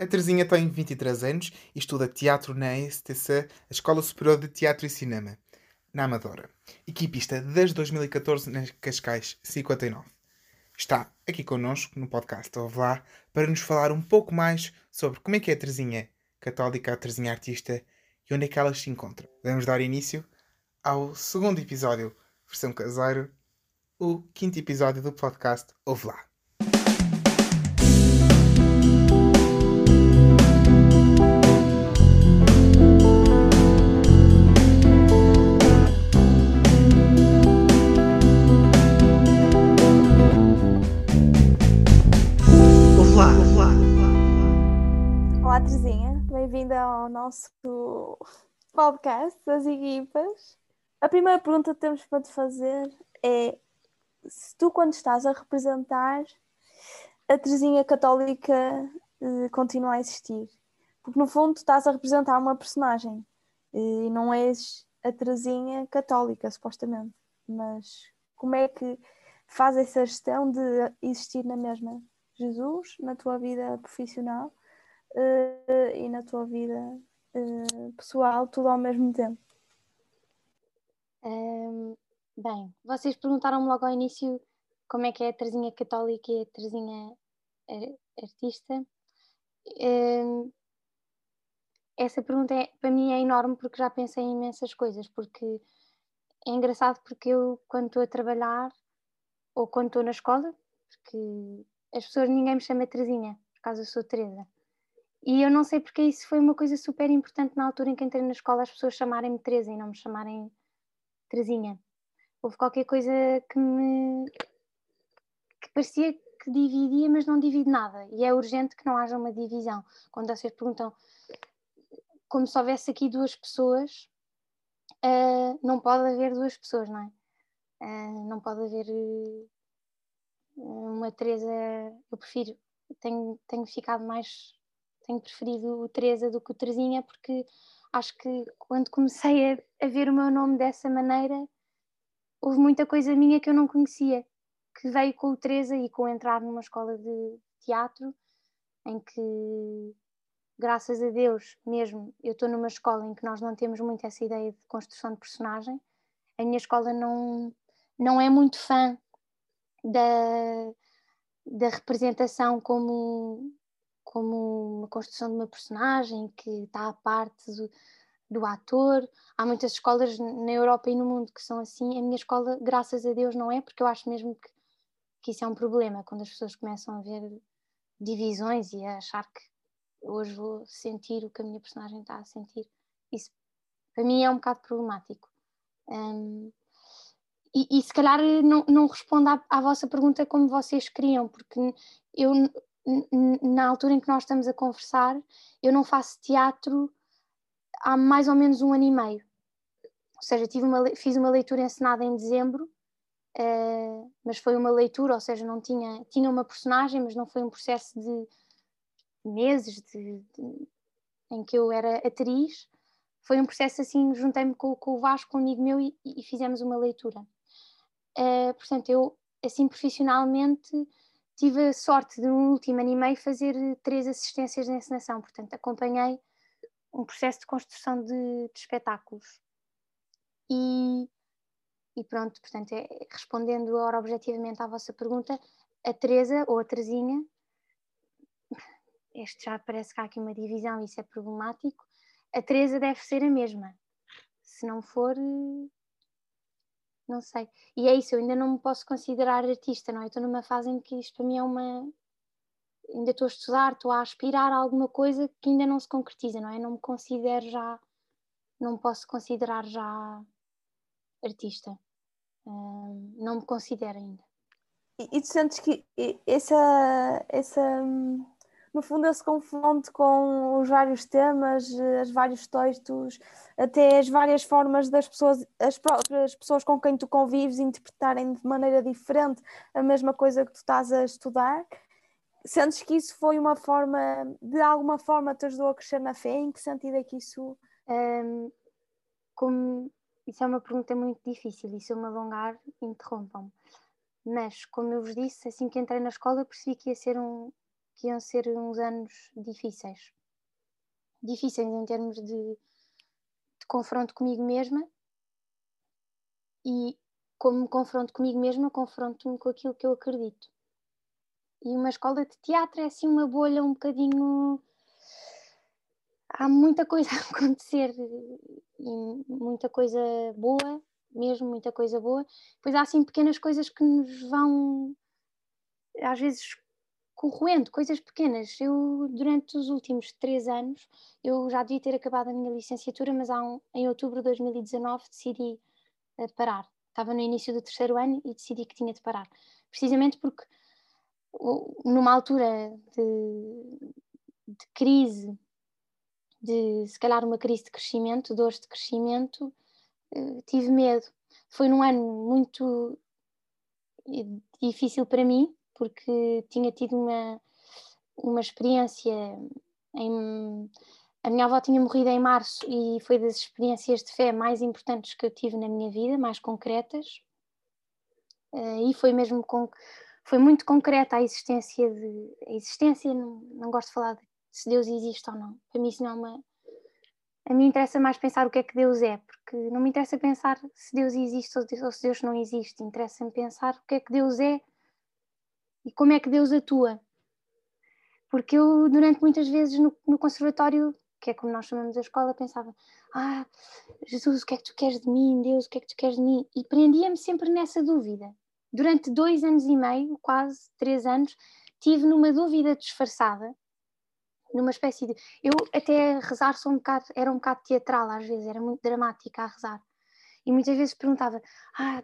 A Terezinha tem 23 anos e estuda teatro na ESTC, a Escola Superior de Teatro e Cinema, na Amadora. Equipista desde 2014 na Cascais 59. Está aqui connosco no podcast Ouve Lá para nos falar um pouco mais sobre como é que é a Terezinha católica, a Terezinha artista e onde é que elas se encontram. Vamos dar início ao segundo episódio, versão caseiro, o quinto episódio do podcast Ouve bem-vinda ao nosso podcast das equipas. A primeira pergunta que temos para te fazer é se tu, quando estás a representar, a Terezinha Católica eh, continua a existir. Porque, no fundo, estás a representar uma personagem eh, e não és a Terezinha Católica, supostamente. Mas como é que faz essa gestão de existir na mesma Jesus, na tua vida profissional? Uh, e na tua vida uh, pessoal, tudo ao mesmo tempo? Um, bem, vocês perguntaram-me logo ao início como é que é a Terezinha católica e a Terezinha artista. Um, essa pergunta é, para mim é enorme porque já pensei em imensas coisas, porque é engraçado porque eu quando estou a trabalhar ou quando estou na escola, porque as pessoas ninguém me chama Terezinha, por causa eu sou Teresa. E eu não sei porque isso foi uma coisa super importante na altura em que entrei na escola, as pessoas chamarem-me Teresa e não me chamarem Terezinha. Houve qualquer coisa que me. que parecia que dividia, mas não divide nada. E é urgente que não haja uma divisão. Quando vocês perguntam, como se houvesse aqui duas pessoas, uh, não pode haver duas pessoas, não é? Uh, não pode haver uh, uma Teresa. Eu prefiro, tenho, tenho ficado mais tenho preferido o Teresa do que o Terezinha, porque acho que quando comecei a, a ver o meu nome dessa maneira, houve muita coisa minha que eu não conhecia, que veio com o Teresa e com entrar numa escola de teatro, em que, graças a Deus, mesmo, eu estou numa escola em que nós não temos muito essa ideia de construção de personagem. A minha escola não, não é muito fã da, da representação como como uma construção de uma personagem que está à parte do, do ator. Há muitas escolas na Europa e no mundo que são assim. A minha escola, graças a Deus, não é, porque eu acho mesmo que, que isso é um problema quando as pessoas começam a ver divisões e a achar que hoje vou sentir o que a minha personagem está a sentir. Isso para mim é um bocado problemático. Um, e, e, se calhar não, não respondo à, à, vossa pergunta como vocês queriam, porque eu na altura em que nós estamos a conversar, eu não faço teatro há mais ou menos um ano e meio. Ou seja, tive uma, fiz uma leitura encenada em dezembro, uh, mas foi uma leitura, ou seja, não tinha, tinha uma personagem, mas não foi um processo de meses de, de, em que eu era atriz. Foi um processo assim, juntei-me com, com, o Vasco, um amigo meu, e, e fizemos uma leitura. Uh, portanto, eu, assim, profissionalmente, tive a sorte de, no último ano e meio, fazer eh, três assistências de encenação, portanto, acompanhei um processo de construção de, de espetáculos. E, e, pronto, portanto, é, respondendo agora objetivamente à vossa pergunta, a Teresa ou a Terezinha, este já parece que há aqui uma divisão, isso é problemático, a Teresa deve ser a mesma. Se não for, eh, não sei. E é isso, eu ainda não me posso considerar artista, não é? Estou numa fase em que isto para mim é uma. Ainda estou a estudar, estou a aspirar a alguma coisa que ainda não se concretiza, não é? Não me considero já. Não me posso considerar já artista. Uh, não me considero ainda. E, e tu sentes que essa. essa no fundo ele se confunde com os vários temas, os vários textos, até as várias formas das pessoas, as próprias pessoas com quem tu convives interpretarem de maneira diferente a mesma coisa que tu estás a estudar. Sentes que isso foi uma forma, de alguma forma te ajudou a crescer na fé? Em que sentido é que isso... Um, como, isso é uma pergunta muito difícil e se eu me alongar, interrompam-me. Mas, como eu vos disse, assim que entrei na escola percebi que ia ser um, que iam ser uns anos difíceis. Difíceis em termos de, de confronto comigo mesma e como me confronto comigo mesma, confronto-me com aquilo que eu acredito. E uma escola de teatro é assim uma bolha um bocadinho. Há muita coisa a acontecer e muita coisa boa, mesmo muita coisa boa. Depois há assim pequenas coisas que nos vão, às vezes, corroendo, coisas pequenas. Eu, durante os últimos três anos, eu já devia ter acabado a minha licenciatura, mas um, em outubro de 2019 decidi uh, parar estava no início do terceiro ano e decidi que tinha de parar. Precisamente porque numa altura de, de crise, de se calhar uma crise de crescimento, dores de crescimento, eh, tive medo. Foi num ano muito eh, difícil para mim, porque tinha tido uma, uma experiência em a minha avó tinha morrido em março e foi das experiências de fé mais importantes que eu tive na minha vida, mais concretas. Uh, e foi mesmo com, foi muito concreta a existência de a existência não, não gosto de falar de se Deus existe ou não. Para mim isso não é uma a mim interessa mais pensar o que é que Deus é, porque não me interessa pensar se Deus existe ou se Deus não existe, interessa-me pensar o que é que Deus é e como é que Deus atua. Porque eu, durante muitas vezes no, no conservatório, que é como nós chamamos a escola, pensava: Ah, Jesus, o que é que tu queres de mim? Deus, o que é que tu queres de mim? E prendia-me sempre nessa dúvida. Durante dois anos e meio, quase três anos, tive numa dúvida disfarçada, numa espécie de. Eu até rezar sou um bocado, era um bocado teatral às vezes, era muito dramática a rezar. E muitas vezes perguntava: Ah,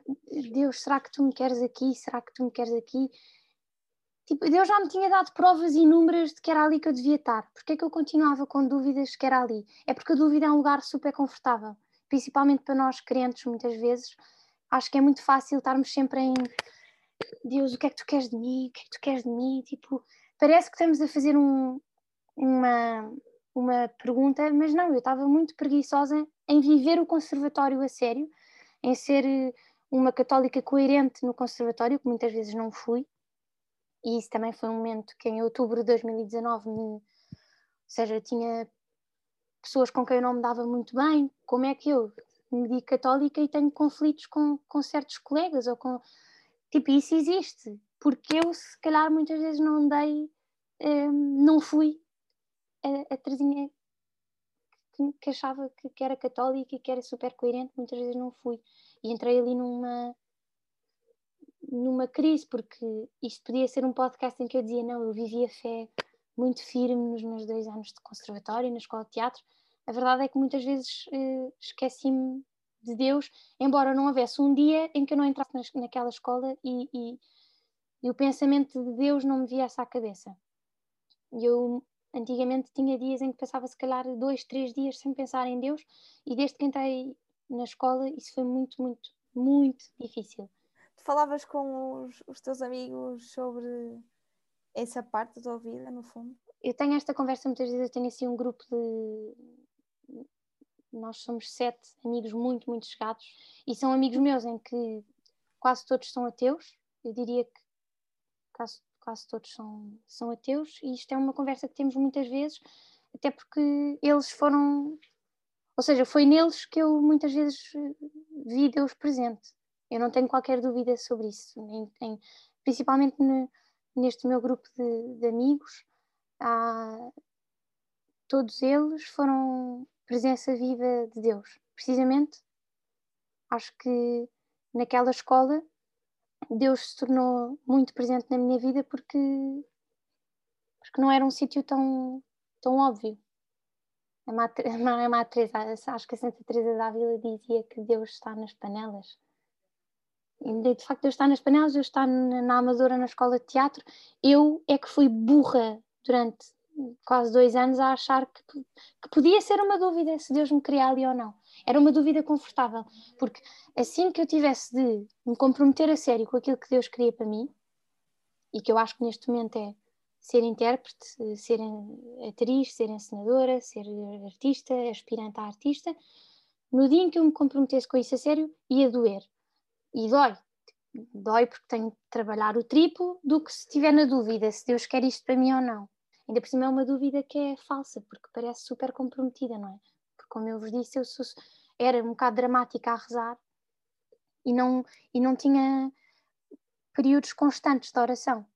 Deus, será que tu me queres aqui? Será que tu me queres aqui? Tipo, Deus já me tinha dado provas inúmeras de que era ali que eu devia estar. Porque é que eu continuava com dúvidas que era ali? É porque a dúvida é um lugar super confortável, principalmente para nós crentes, muitas vezes. Acho que é muito fácil estarmos sempre em Deus, o que é que tu queres de mim? O que é que tu queres de mim? Tipo, parece que estamos a fazer um, uma, uma pergunta, mas não, eu estava muito preguiçosa em viver o conservatório a sério, em ser eh, uma católica coerente no conservatório, que muitas vezes não fui e isso também foi um momento que em outubro de 2019 me, ou seja, tinha pessoas com quem eu não me dava muito bem, como é que eu me digo católica e tenho conflitos com, com certos colegas ou com tipo, isso existe, porque eu se calhar muitas vezes não dei, um, não fui a, a Terezinha que, que achava que, que, era católica e que era super coerente, muitas vezes não fui. E entrei ali numa, numa crise, porque isto podia ser um podcast em que eu dizia: não, eu vivia fé muito firme nos meus dois anos de conservatório, na escola de teatro. A verdade é que muitas vezes eh, esqueci-me de Deus, embora não houvesse um dia em que eu não entrasse naquela escola e, e, e o pensamento de Deus não me viesse à cabeça. Eu antigamente tinha dias em que passava se calhar dois, três dias sem pensar em Deus e desde que entrei na escola isso foi muito, muito, muito difícil falavas com os, os teus amigos sobre essa parte da tua vida, no fundo? Eu tenho esta conversa muitas vezes, eu tenho assim um grupo de. Nós somos sete amigos muito, muito chegados e são amigos meus em que quase todos são ateus. Eu diria que quase, quase todos são, são ateus e isto é uma conversa que temos muitas vezes, até porque eles foram. Ou seja, foi neles que eu muitas vezes vi Deus presente. Eu não tenho qualquer dúvida sobre isso, em, em, principalmente ne, neste meu grupo de, de amigos. Há, todos eles foram presença viva de Deus. Precisamente, acho que naquela escola Deus se tornou muito presente na minha vida porque, porque não era um sítio tão, tão óbvio. A Madre, Teresa, acho que a Santa Teresa da Ávila dizia que Deus está nas panelas de facto eu estar nas panelas, eu estar na, Amadora na escola de teatro, eu é que fui burra durante quase dois anos a achar que, que podia ser uma dúvida se Deus me queria ali ou não. Era uma dúvida confortável, porque assim que eu tivesse de me comprometer a sério com aquilo que Deus queria para mim, e que eu acho que neste momento é ser intérprete, ser atriz, ser encenadora, ser artista, aspirante a artista, no dia em que eu me comprometesse com isso a sério, ia doer e dói. dói porque tenho de trabalhar o triplo do que se estiver na dúvida se Deus quer isto para mim ou não. Ainda por cima é uma dúvida que é falsa, porque parece super comprometida, não é? Porque, como eu vos disse, eu sou, era um bocado dramática a rezar e não, e não tinha períodos constantes de oração.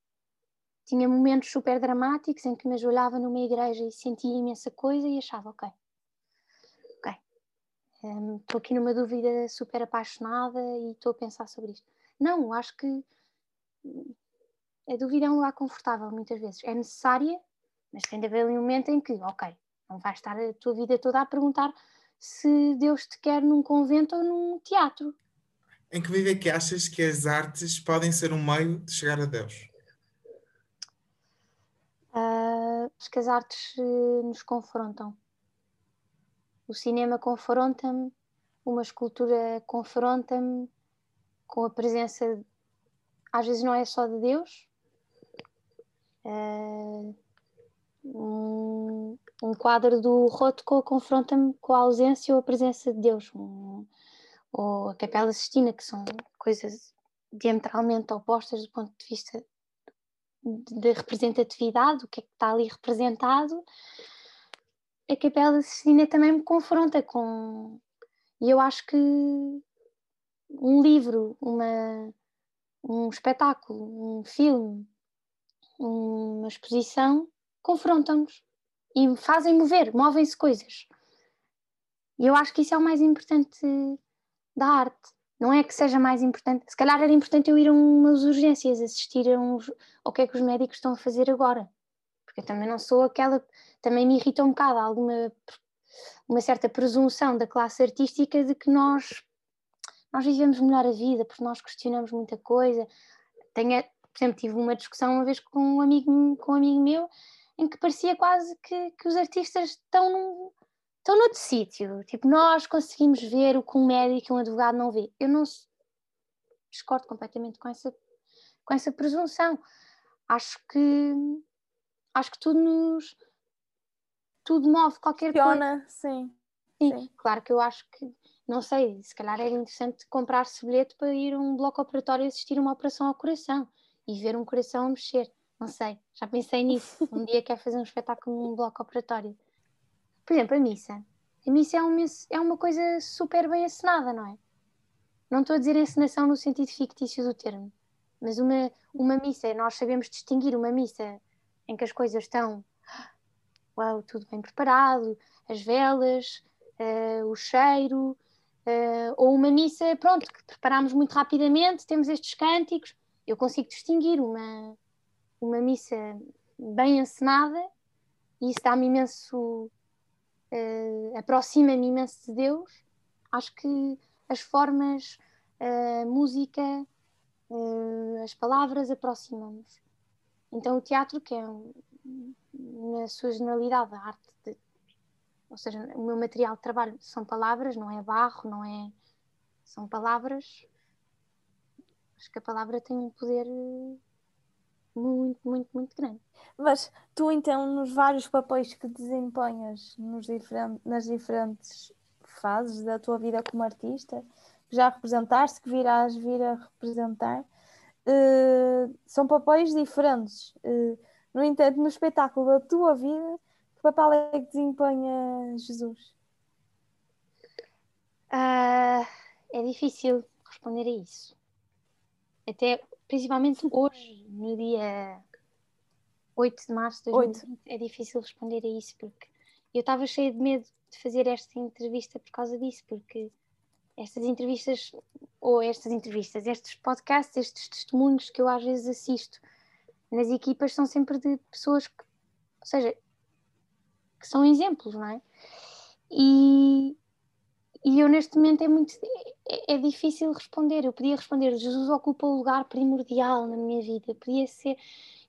Tinha momentos super dramáticos em que me ajoelhava numa igreja e sentia imensa coisa e achava, ok, estou um, aqui numa dúvida super apaixonada e estou a pensar sobre isto. Não, acho que a dúvida é um lugar confortável muitas vezes. É necessária, mas tem de haver ali um momento em que, ok, não vais estar a tua vida toda a perguntar se Deus te quer num convento ou num teatro. Em que medida é que achas que as artes podem ser um meio de chegar a Deus? Uh, acho que as artes uh, nos confrontam. O cinema confronta-me, uma escultura confronta-me com a presença, às vezes não é só de Deus, uh, um, um, quadro do Rothko confronta-me com a ausência ou a presença de Deus. Um, ou a Capela Sistina, que são coisas diametralmente opostas do ponto de vista de representatividade, o que é que está ali representado, a Capela Sistina também me confronta com. E eu acho que um livro, uma, um espetáculo, um filme, uma exposição confrontam-nos e fazem mover, movem-se coisas. E eu acho que isso é o mais importante da arte. Não é que seja mais importante. Se calhar era importante eu ir a umas urgências, assistir a uns. ao que é que os médicos estão a fazer agora. Porque eu também não sou aquela. Também me irrita um bocado alguma. uma certa presunção da classe artística de que nós. nós vivemos melhor a vida, porque nós questionamos muita coisa. Tenho, por exemplo, tive uma discussão uma vez com um amigo, com um amigo meu em que parecia quase que, que os artistas estão num, estão noutro sítio. Tipo, nós conseguimos ver o que um médico e um advogado não vê. Eu não discordo completamente com essa, com essa presunção. Acho que acho que tudo nos tudo move qualquer Funciona, coisa. Sim. sim. Sim, claro que eu acho que não sei, se calhar era interessante comprar-se bilhete para ir a um bloco operatório e assistir uma operação ao coração e ver um coração a mexer. Não sei, já pensei nisso. Um dia quer fazer um espetáculo num bloco operatório. Por exemplo, a missa. A missa é uma, é uma coisa super bem assinada, não é? Não estou a dizer encenação no sentido fictício do termo, mas uma, uma missa, nós sabemos distinguir uma missa em que as coisas estão uau, tudo bem preparado, as velas, uh, o cheiro, uh, ou uma missa, pronto, que preparamos muito rapidamente, temos estes cânticos. Eu consigo distinguir uma, uma missa bem encenada e isso dá-me imenso uh, aproxima-me imenso de Deus. Acho que as formas, a música, as palavras aproximam-nos. Então o teatro, que é na sua generalidade a arte de, ou seja, o meu material de trabalho são palavras, não é barro, não é são palavras. Acho que a palavra tem um poder muito, muito, muito grande. Mas tu, então, nos vários papéis que desempenhas nos diferentes, nas diferentes fases da tua vida como artista, que já representaste, que virás vir a representar, uh, são papéis diferentes. Uh, no entanto, no espetáculo da tua vida, que papel é que desempenha Jesus? Uh, é difícil responder a isso. Até principalmente hoje, no dia 8 de março de 2020, 8. é difícil responder a isso, porque eu estava cheia de medo de fazer esta entrevista por causa disso, porque estas entrevistas, ou estas entrevistas, estes podcasts, estes testemunhos que eu às vezes assisto nas equipas são sempre de pessoas que, ou seja, que são exemplos, não é? E, e eu neste momento é muito é, é, difícil responder. Eu podia responder, Jesus ocupa o lugar primordial na minha vida. Podia ser.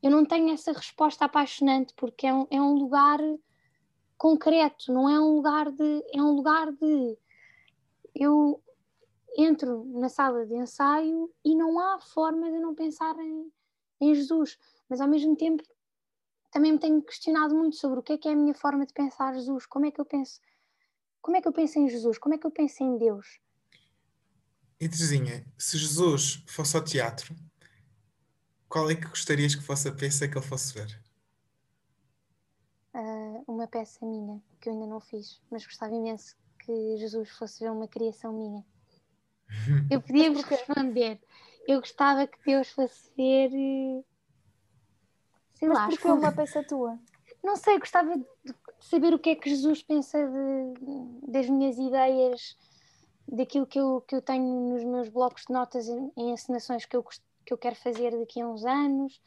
Eu não tenho essa resposta apaixonante porque é um, é um lugar concreto, não é um lugar de. É um lugar de. Eu entro na sala de ensaio e não há forma de não pensar em, em Jesus, mas ao mesmo tempo também me tenho questionado muito sobre o que é que é a minha forma de pensar Jesus, como é que eu penso como é que eu penso em Jesus? Como é que eu penso em Deus? E Terezinha, se Jesus fosse ao teatro, qual é que gostarias que fosse a peça que ele fosse ver? Uh, uma peça minha, que eu ainda não fiz, mas gostava imenso que Jesus fosse ver uma criação minha. Eu podia-vos responder. Eu gostava que Deus fosse ver. Sei mas lá. Porque uma peça tua? Não sei, gostava de saber o que é que Jesus pensa de, das minhas ideias, daquilo que eu, que eu tenho nos meus blocos de notas em, em encenações que eu, que eu quero fazer daqui a uns anos.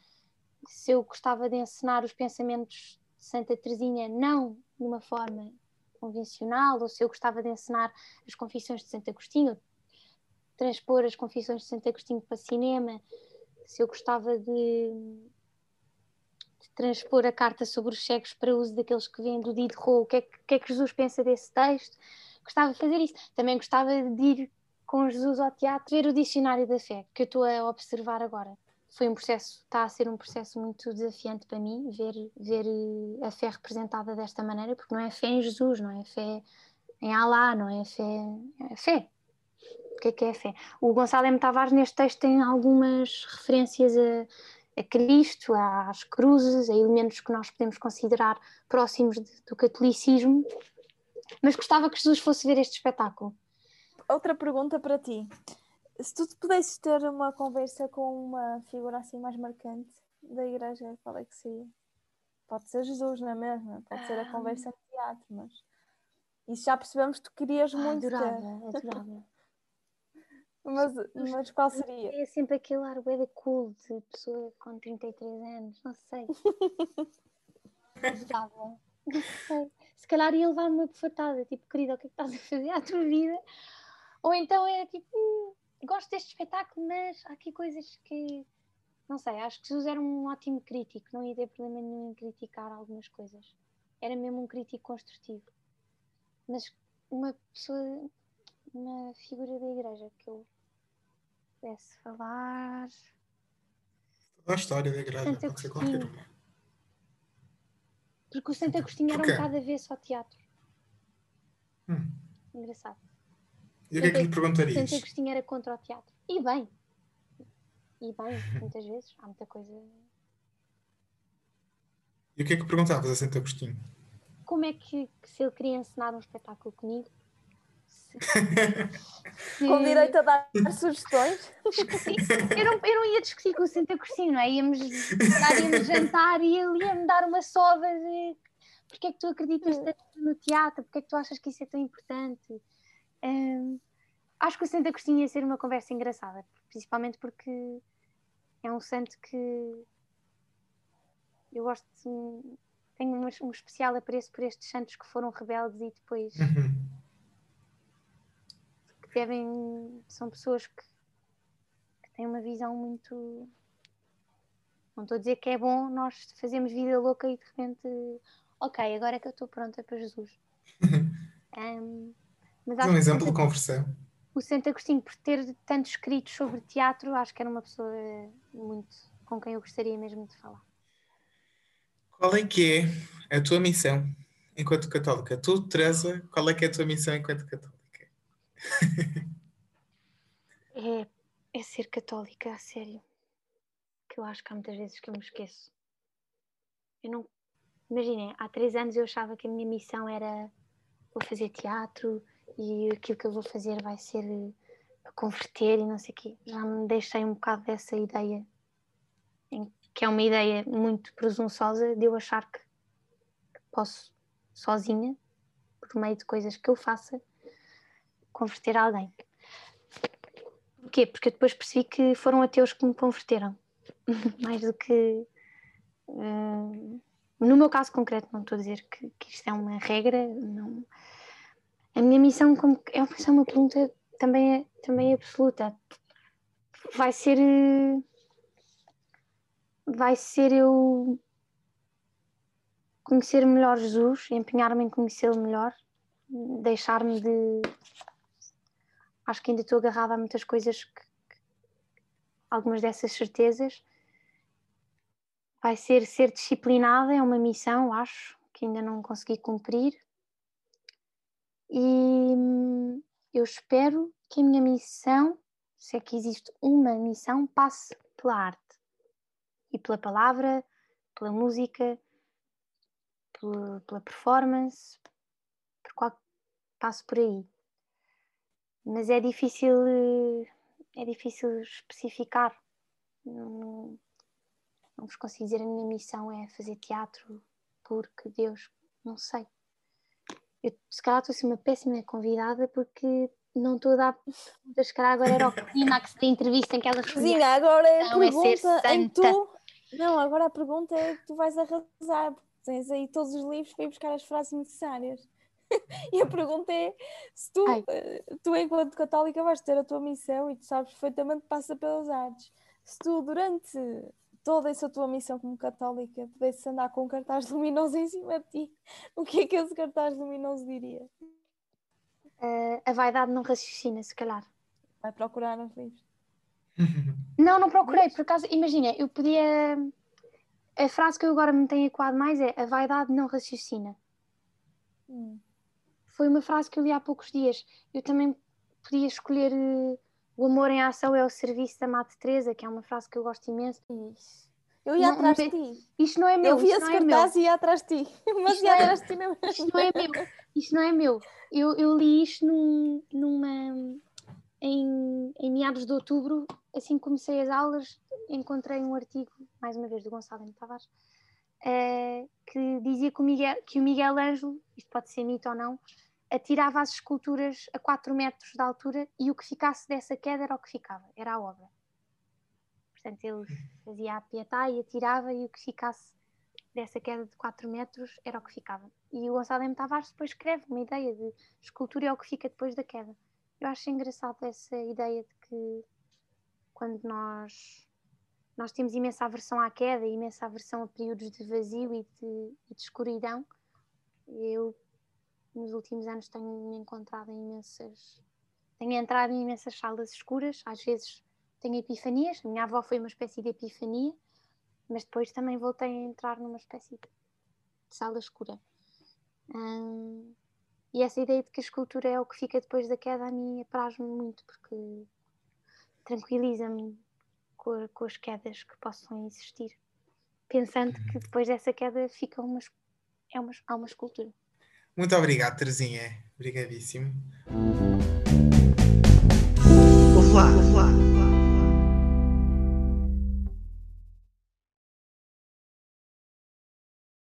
Se eu gostava de encenar os pensamentos de Santa Teresinha, não de uma forma convencional, ou se eu gostava de ensinar as confissões de Santo Agostinho, transpor as confissões de Santo Agostinho para cinema, se eu gostava de, de, transpor a carta sobre os cegos para uso daqueles que vêm do Diderot, o que, é que, é que Jesus pensa desse texto, gostava de fazer isso. Também gostava de ir com Jesus ao teatro, ver o dicionário da fé, que eu estou a observar agora foi um processo, está a ser um processo muito desafiante para mim, ver, ver a fé representada desta maneira, porque não é fé em Jesus, não é fé em Alá, não é fé. É fé. O que é que é fé? O Gonçalo M. Tavares, neste texto, tem algumas referências a, a Cristo, às cruzes, a elementos que nós podemos considerar próximos de, do catolicismo, mas gostava que Jesus fosse ver este espetáculo. Outra pergunta para ti se tu pudesses ter uma conversa com uma figura assim mais marcante da igreja, qual é que seria? Pode ser Jesus, não é mesmo? Pode ser a conversa no teatro, mas isso já percebemos que tu querias ah, muito adorava, ter. Adorava. mas, mas qual seria? É sempre aquele ar de cool de pessoa com 33 anos, não sei. Não sei. Se calhar ia levar uma bufatada, tipo, querida, o que é que estás a fazer à tua vida? Ou então era tipo, hum, gosto deste espetáculo, mas há aqui coisas que. Não sei, acho que Jesus era um ótimo crítico, não ia ter problema nenhum em criticar algumas coisas. Era mesmo um crítico construtivo. Mas uma pessoa, uma figura da igreja que eu pudesse falar. Toda a história da igreja, pode ser qualquer uma. Porque o Santo Agostinho era um bocado avesso ao teatro. Hum. Engraçado. E o que é que lhe perguntarias? Santo Agostinho era contra o teatro. E bem. E bem, muitas vezes. Há muita coisa. E o que é que perguntavas a Santo Agostinho? Como é que, se ele queria ensinar um espetáculo comigo? Se... Com direito a dar sugestões? Sim, eu não, eu não ia discutir com o Santo Agostinho, não é? Íamos, íamos jantar e ele ia-me dar uma sova de porque é que tu acreditas no teatro, porque é que tu achas que isso é tão importante? Um, acho que o Santo Agostinho ia ser uma conversa engraçada, principalmente porque é um santo que eu gosto, de, tenho um, um, especial apreço por estes santos que foram rebeldes e depois uhum. Devem, são pessoas que, que têm uma visão muito. Não estou a dizer que é bom nós fazemos vida louca e de repente, ok, agora é que eu estou pronta para Jesus. um, Mas um exemplo de conversão. O Santo Agostinho, por ter tanto escrito sobre teatro, acho que era uma pessoa muito com quem eu gostaria mesmo de falar. Qual é que é a tua missão enquanto católica? Tu, Teresa, qual é que é a tua missão enquanto católica? É, é ser católica, a sério. Que eu acho que há muitas vezes que eu me esqueço. Eu não. Imaginem, há três anos eu achava que a minha missão era vou fazer teatro, e aquilo que eu vou fazer vai ser para converter e não sei o quê. Já me deixei um bocado dessa ideia, que é uma ideia muito presunçosa de eu achar que posso sozinha, por meio de coisas que eu faça, converter alguém. Porquê? Porque eu depois percebi que foram ateus que me converteram, mais do que. Uh, no meu caso concreto, não estou a dizer que, que isto é uma regra, não, a minha missão como, é uma, é uma pergunta também, é, também é absoluta. Vai ser. Vai ser eu conhecer melhor Jesus, empenhar-me em conhecê-lo melhor, deixar-me de. Acho que ainda estou agarrada a muitas coisas, que, que, algumas dessas certezas. Vai ser ser disciplinada, é uma missão, acho, que ainda não consegui cumprir. E hum, eu espero que a minha missão se é que existe uma missão, passe pela arte e pela palavra, pela música, pela, performance, por qual passo por aí. Mas é difícil, é difícil especificar. Não, não vos consigo dizer a minha missão é fazer teatro porque Deus, não sei. Eu, se calhar estou a ser uma péssima convidada porque não estou a dar. Se calhar agora era o clímax da entrevista em que ela Sim, agora é a não pergunta é em tu. Não, agora a pergunta é que tu vais arrasar, porque tens aí todos os livros para ir buscar as frases necessárias. e a pergunta é se tu, eh, tu, enquanto católica, vais ter a tua missão e tu sabes perfeitamente que passa pelas artes. Se tu, durante toda essa tua missão como católica, pudesse andar com um cartaz luminoso em cima de ti, o que é que esse cartaz luminoso diria? Uh, a vaidade não raciocina, se calhar. Vai procurar nos livros. não, não procurei, por acaso, imagina, eu podia. A frase que eu agora me tenho equado mais é a vaidade não raciocina. Hum. Foi uma frase que eu li há poucos dias. Eu também podia escolher uh, o amor em ação é o serviço da Mate Teresa, que é uma frase que eu gosto imenso. Isso. Eu ia não, atrás de ti. Isto não é meu. Eu vi esse cartaz e ia atrás de ti. Mas isto ia é, atrás de ti não. Isto não é meu. Isto não é meu. Eu, eu li isto num, numa, em, em meados de outubro, assim que comecei as aulas, encontrei um artigo, mais uma vez, do Gonçalo M. Tavares, uh, que dizia que o, Miguel, que o Miguel Ângelo, isto pode ser mito ou não, atirava as esculturas a 4 metros de altura e o que ficasse dessa queda era o que ficava, era a obra. Portanto, ele fazia a pietá e atirava e o que ficasse dessa queda de 4 metros era o que ficava. E o Gonçalo M. Tavares depois escreve uma ideia de escultura é o que fica depois da queda. Eu acho engraçado essa ideia de que quando nós nós temos imensa aversão à queda, imensa aversão a períodos de vazio e de, e de escuridão. Eu nos últimos anos tenho encontrado em imensas. Tenho entrado em imensas salas escuras, às vezes tenho epifanias. A minha avó foi uma espécie de epifania, mas depois também voltei a entrar numa espécie de sala escura. Hum, e essa ideia de que a escultura é o que fica depois da queda a mim apraz-me muito, porque tranquiliza-me com, com, as quedas que possam existir, pensando que depois dessa queda fica uma, é uma, há uma escultura. Muito obrigado, Terezinha. Obrigadíssimo. Ouve.